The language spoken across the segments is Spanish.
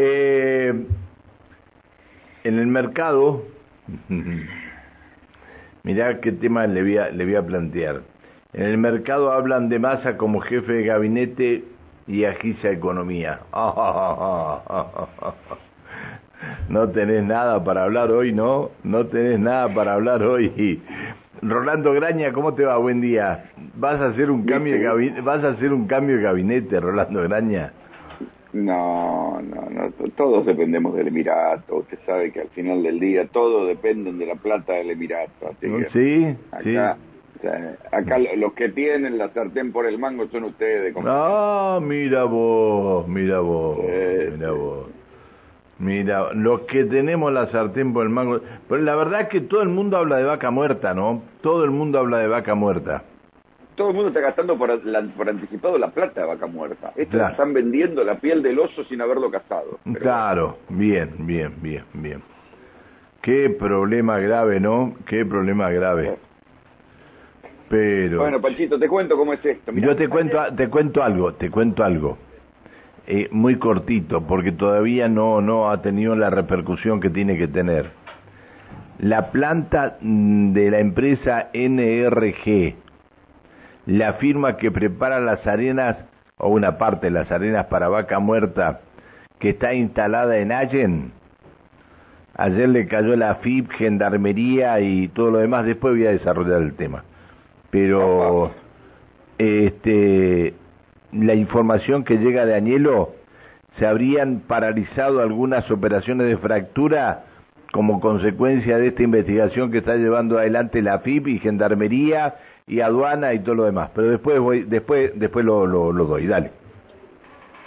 Eh, en el mercado, mirá qué tema le voy, a, le voy a plantear. En el mercado hablan de masa como jefe de gabinete y agisa economía. No tenés nada para hablar hoy, ¿no? No tenés nada para hablar hoy. Rolando Graña, ¿cómo te va? Buen día. ¿Vas a hacer un cambio de gabinete, vas a hacer un cambio de gabinete, Rolando Graña? No, no, no, todos dependemos del Emirato. Usted sabe que al final del día todos dependen de la plata del Emirato. sí, sí. acá los que tienen la sartén por el mango son ustedes. Ah, mira vos, mira vos, mira vos. Mira, los que tenemos la sartén por el mango. Pero la verdad es que todo el mundo habla de vaca muerta, ¿no? Todo el mundo habla de vaca muerta. Todo el mundo está gastando por, anticipado la plata de vaca muerta. Estos están vendiendo la piel del oso sin haberlo cazado. Claro, bien, bien, bien, bien. Qué problema grave, ¿no? Qué problema grave. Pero. Bueno, Panchito, te cuento cómo es esto. Yo te cuento, te cuento algo, te cuento algo. Eh, muy cortito, porque todavía no, no ha tenido la repercusión que tiene que tener. La planta mm, de la empresa NRG, la firma que prepara las arenas, o una parte de las arenas para vaca muerta, que está instalada en Allen, ayer le cayó la FIP, Gendarmería y todo lo demás, después voy a desarrollar el tema. Pero, este, la información que llega de Añelo, se habrían paralizado algunas operaciones de fractura como consecuencia de esta investigación que está llevando adelante la FIP y Gendarmería y aduana y todo lo demás. Pero después voy, después, después lo, lo, doy, dale.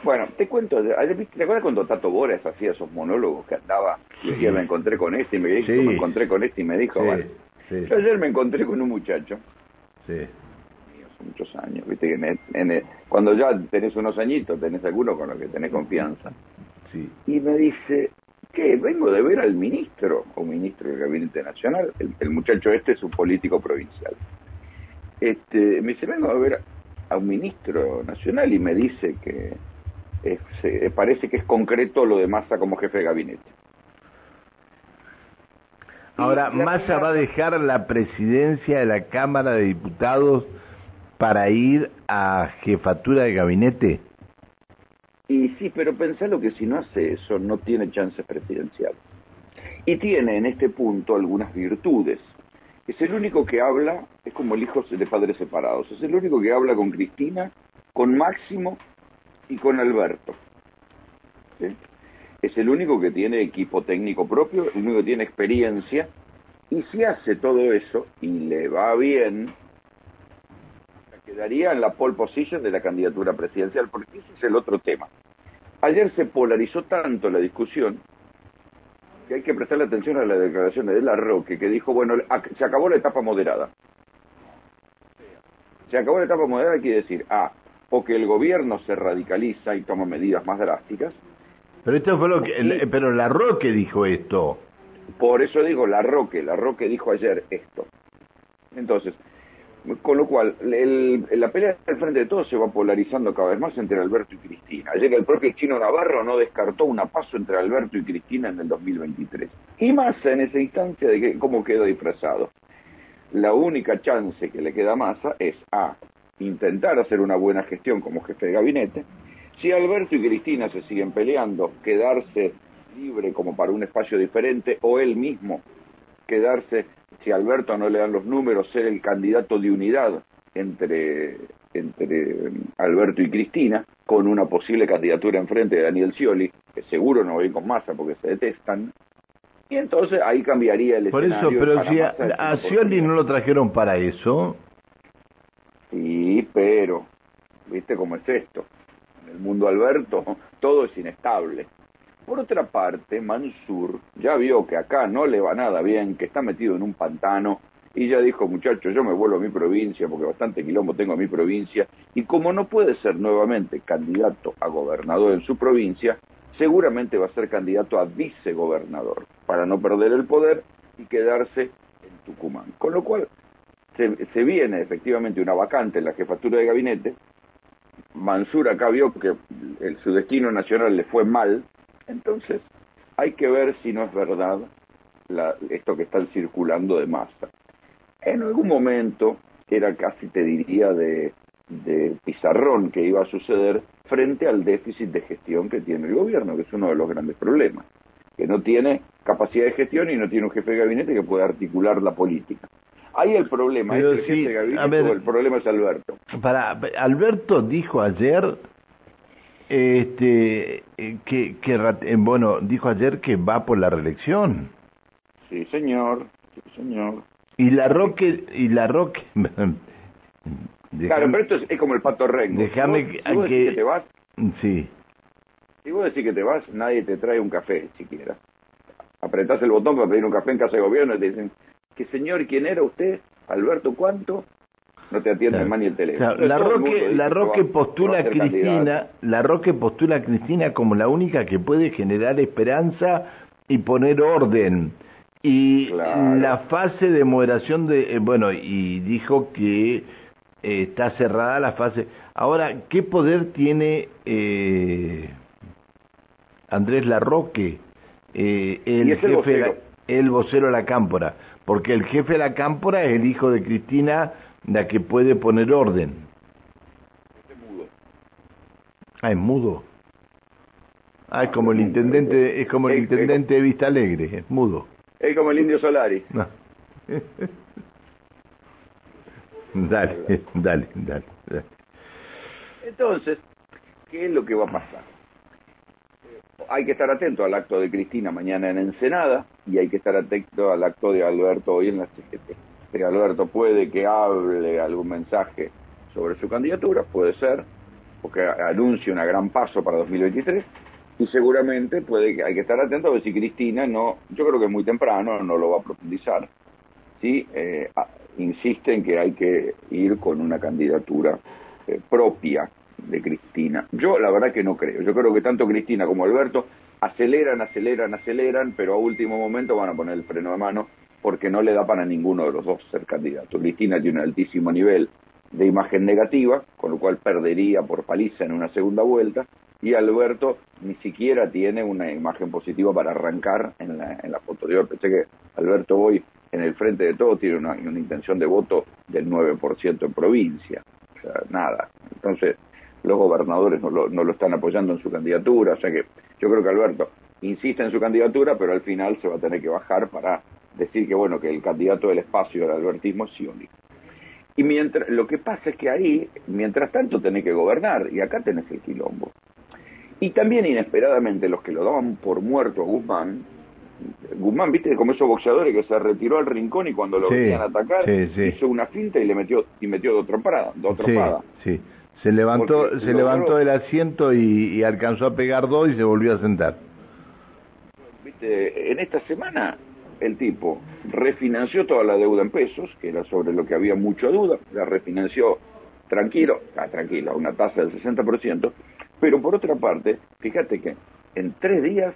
Bueno, te cuento, ¿te acuerdas cuando Tato Boras hacía esos monólogos que andaba y decía me encontré con este y me dijo, me encontré con este y me dijo, Yo ayer me encontré con un muchacho. Sí muchos años, viste que en cuando ya tenés unos añitos, tenés alguno con los que tenés confianza. Sí. Y me dice, ¿qué? Vengo de ver al ministro, o ministro del Gabinete Nacional, el, muchacho este es un político provincial. Este, me dice, vengo a ver a un ministro nacional y me dice que parece que es concreto lo de Massa como jefe de gabinete. Ahora, Massa va a dejar la presidencia de la Cámara de Diputados para ir a jefatura de gabinete? Y sí, pero pensalo que si no hace eso no tiene chance presidencial. Y tiene en este punto algunas virtudes. Es el único que habla, es como el hijo de padres separados, es el único que habla con Cristina, con Máximo y con Alberto. Es el único que tiene equipo técnico propio, el único que tiene experiencia, y si hace todo eso y le va bien, quedaría en la pole position de la candidatura presidencial, porque ese es el otro tema. Ayer se polarizó tanto la discusión que hay que prestarle atención a las declaraciones de la Roque, que dijo, bueno, se acabó la etapa moderada. Se acabó la etapa moderada quiere decir, ah, o que el gobierno se radicaliza y toma medidas más drásticas. Pero esto fue lo que, pero la Roque dijo esto. Por eso digo la Roque, la Roque dijo ayer esto. Entonces, con lo cual, la pelea del frente de todos se va polarizando cada vez más entre Alberto y Cristina. Ayer el propio Chino Navarro no descartó una paso entre Alberto y Cristina en el 2023. Y Massa en esa instancia de que, cómo quedó disfrazado. La única chance que le queda a Massa es A, intentar hacer una buena gestión como jefe de gabinete. Si Alberto y Cristina se siguen peleando, quedarse libre como para un espacio diferente o él mismo quedarse si Alberto no le dan los números, ser el candidato de unidad entre, entre Alberto y Cristina, con una posible candidatura enfrente de Daniel Scioli, que seguro no va a ir con masa porque se detestan. Y entonces ahí cambiaría el Por eso, pero si a, Scioli no lo trajeron para eso. Sí, pero, ¿viste cómo es esto? En el mundo Alberto todo es inestable. Por otra parte, Mansur ya vio que acá no le va nada bien, que está metido en un pantano y ya dijo, muchachos, yo me vuelvo a mi provincia porque bastante quilombo tengo a mi provincia y como no puede ser nuevamente candidato a gobernador en su provincia, seguramente va a ser candidato a vicegobernador para no perder el poder y quedarse en Tucumán. Con lo cual se, viene efectivamente una vacante en la jefatura de gabinete. Mansur acá vio que su destino nacional le fue mal Entonces, hay que ver si no es verdad la, esto que están circulando de masa. En algún momento, era casi te diría de, de pizarrón que iba a suceder frente al déficit de gestión que tiene el gobierno, que es uno de los grandes problemas, que no tiene capacidad de gestión y no tiene un jefe de gabinete que pueda articular la política. Ahí el problema es el jefe de gabinete el problema es Alberto. Para, Alberto dijo ayer este que, que eh, bueno dijo ayer que va por la reelección. Sí señor sí señor. Y la Roque y la Roque claro pero esto es, como el pato rengo. Déjame que, que, te vas sí. si vos decís que te vas nadie te trae un café siquiera. Apretás el botón para pedir un café en casa de gobierno y te dicen que señor quién era usted Alberto cuánto no te atiende más ni el teléfono. la Roque, la Roque postula a Cristina, la Roque postula a Cristina como la única que puede generar esperanza y poner orden. Y la fase de moderación de, eh, bueno, y dijo que eh, está cerrada la fase. Ahora, ¿qué poder tiene eh, Andrés Larroque, eh, el jefe, el vocero de la Cámpora? Porque el jefe de la Cámpora es el hijo de Cristina la que puede poner orden. Es mudo. Ah, es mudo. Ah, es como el intendente, es como el intendente de Vista Alegre, es mudo. Es como el indio Solari. dale, dale, dale, Entonces, ¿qué es lo que va a pasar? Hay que estar atento al acto de Cristina mañana en Ensenada y hay que estar atento al acto de Alberto hoy en la CGT. Alberto puede que hable algún mensaje sobre su candidatura, puede ser, porque anuncie una gran paso para 2023, y seguramente puede que hay que estar atento a ver si Cristina no, yo creo que es muy temprano, no lo va a profundizar, si eh, insiste en que hay que ir con una candidatura eh, propia de Cristina. Yo la verdad que no creo, yo creo que tanto Cristina como Alberto aceleran, aceleran, aceleran, pero a último momento van a poner el freno de mano porque no le da para ninguno de los dos ser candidato. Cristina tiene un altísimo nivel de imagen negativa, con lo cual perdería por paliza en una segunda vuelta, y Alberto ni siquiera tiene una imagen positiva para arrancar en la, en la foto. Yo pensé que Alberto hoy, en el frente de todo, tiene una, intención de voto del 9% en provincia. O sea, nada. Entonces, los gobernadores no lo, no lo están apoyando en su candidatura, o sea que yo creo que Alberto insiste en su candidatura, pero al final se va a tener que bajar para decir que bueno que el candidato del espacio del albertismo es Sionica. Y mientras, lo que pasa es que ahí, mientras tanto, tenés que gobernar, y acá tenés el quilombo. Y también inesperadamente los que lo daban por muerto a Guzmán, Guzmán, viste, como esos boxeadores que se retiró al rincón y cuando lo venían a atacar, hizo una finta y le metió y metió dos trompadas. Dos trompadas. Sí, se levantó, se levantó del asiento y, y, alcanzó a pegar dos y se volvió a sentar. Viste, en esta semana el tipo refinanció toda la deuda en pesos, que era sobre lo que había mucha duda, la refinanció tranquilo, ah, tranquilo, a una tasa del 60%, pero por otra parte, fíjate que en tres días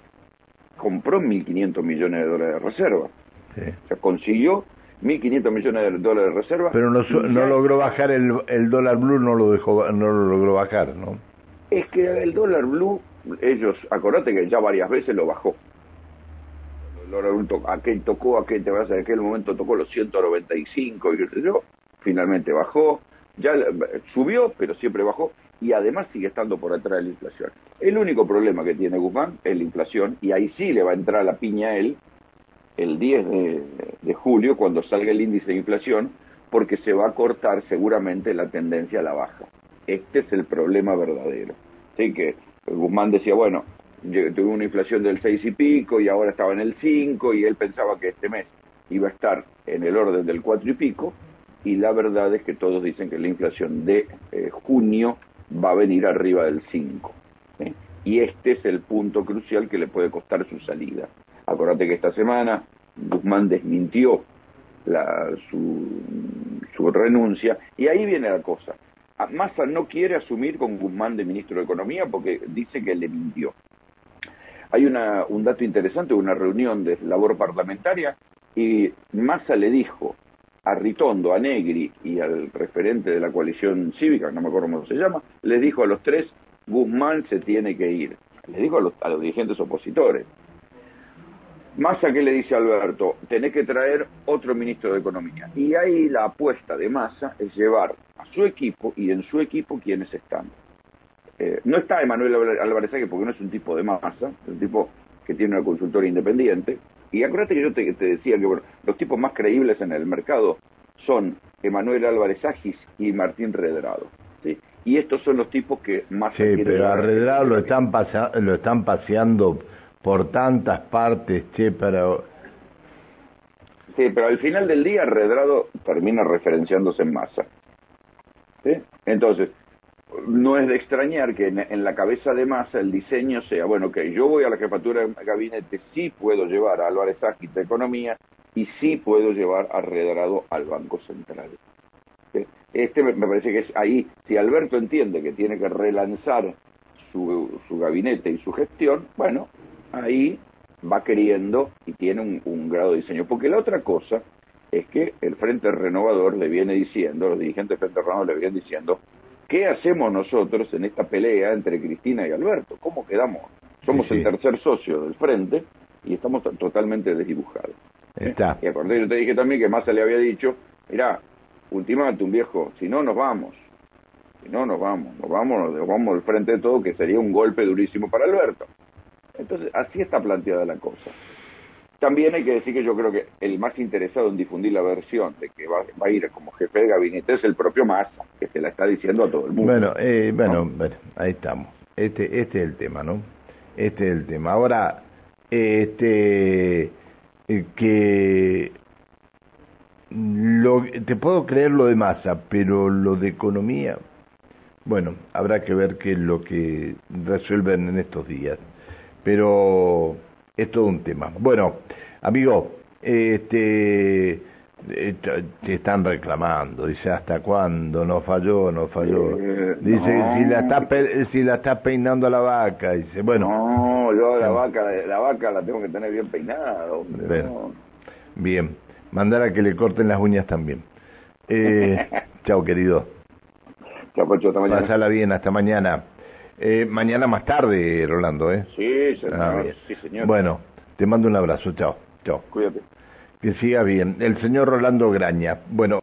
compró 1.500 millones de dólares de reserva. O sea, consiguió 1.500 millones de dólares de reserva. Pero no, no logró bajar el, el dólar blue, no lo, dejó, no lo logró bajar, ¿no? Es que el dólar blue, ellos, acordate que ya varias veces lo bajó aquel tocó, aquel, te a aquel momento tocó los 195 y yo, finalmente bajó, ya subió, pero siempre bajó, y además sigue estando por detrás de la inflación. El único problema que tiene Guzmán es la inflación, y ahí sí le va a entrar la piña a él el 10 de, julio, cuando salga el índice de inflación, porque se va a cortar seguramente la tendencia a la baja. Este es el problema verdadero. Así que Guzmán decía, bueno, tuvo una inflación del 6 y pico y ahora estaba en el 5 y él pensaba que este mes iba a estar en el orden del 4 y pico y la verdad es que todos dicen que la inflación de eh, junio va a venir arriba del 5. ¿eh? Y este es el punto crucial que le puede costar su salida. Acordate que esta semana Guzmán desmintió la, su, su renuncia y ahí viene la cosa. Massa no quiere asumir con Guzmán de ministro de Economía porque dice que le mintió. Hay una, un dato interesante, una reunión de labor parlamentaria y Massa le dijo a Ritondo, a Negri y al referente de la coalición cívica, no me acuerdo cómo se llama, les dijo a los tres, Guzmán se tiene que ir. le digo a los, a los dirigentes opositores. Massa, ¿qué le dice Alberto? Tenés que traer otro ministro de Economía. Y ahí la apuesta de Massa es llevar a su equipo y en su equipo quienes están. Eh, no está Emanuel Álvarez porque no es un tipo de masa, es un tipo que tiene una consultora independiente. Y acuérdate que yo te, decía que los tipos más creíbles en el mercado son Emanuel Álvarez Agis y Martín Redrado. ¿sí? Y estos son los tipos que más... Sí, pero a Redrado lo están, lo están paseando por tantas partes, che, pero... Sí, pero al final del día Redrado termina referenciándose en masa. ¿sí? Entonces, no es de extrañar que en, la cabeza de masa el diseño sea, bueno, que yo voy a la jefatura de gabinete, sí puedo llevar a Álvarez Ágil de Economía y sí puedo llevar a Redrado al Banco Central. Este me parece que es ahí, si Alberto entiende que tiene que relanzar su, su gabinete y su gestión, bueno, ahí va queriendo y tiene un, un, grado de diseño. Porque la otra cosa es que el Frente Renovador le viene diciendo, los dirigentes del Frente Renovador le vienen diciendo, ¿qué hacemos nosotros en esta pelea entre Cristina y Alberto? ¿Cómo quedamos? Somos el tercer socio del Frente y estamos totalmente desdibujados. Está. Y acordé, yo te dije también que Massa le había dicho, mira, ultimate un viejo, si no nos vamos. Si no nos vamos, nos vamos, nos vamos al frente de todo, que sería un golpe durísimo para Alberto. Entonces, así está planteada la cosa. También hay que decir que yo creo que el más interesado en difundir la versión de que va, a ir como jefe de gabinete es el propio Massa, que se la está diciendo a todo el mundo. Bueno, eh, bueno, bueno, ahí estamos. Este, este es el tema, ¿no? Este es el tema. Ahora, este, eh, que lo, te puedo creer lo de Massa, pero lo de economía, bueno, habrá que ver qué es lo que resuelven en estos días pero es todo un tema. Bueno, amigo, este te están reclamando, dice hasta cuándo, no falló, no falló. Eh, dice si la está si la está peinando a la vaca, dice, bueno. No, yo la vaca la vaca la tengo que tener bien peinada, hombre. Bien, mandar a que le corten las uñas también. Eh, chao, querido. Chao, Pocho, hasta mañana. Pásala bien, hasta mañana. Eh, mañana más tarde, Rolando, ¿eh? Sí, señor. Ah, sí, señor. Bueno, te mando un abrazo. Chao. Chao. Cuídate. Que siga bien. El señor Rolando Graña. Bueno.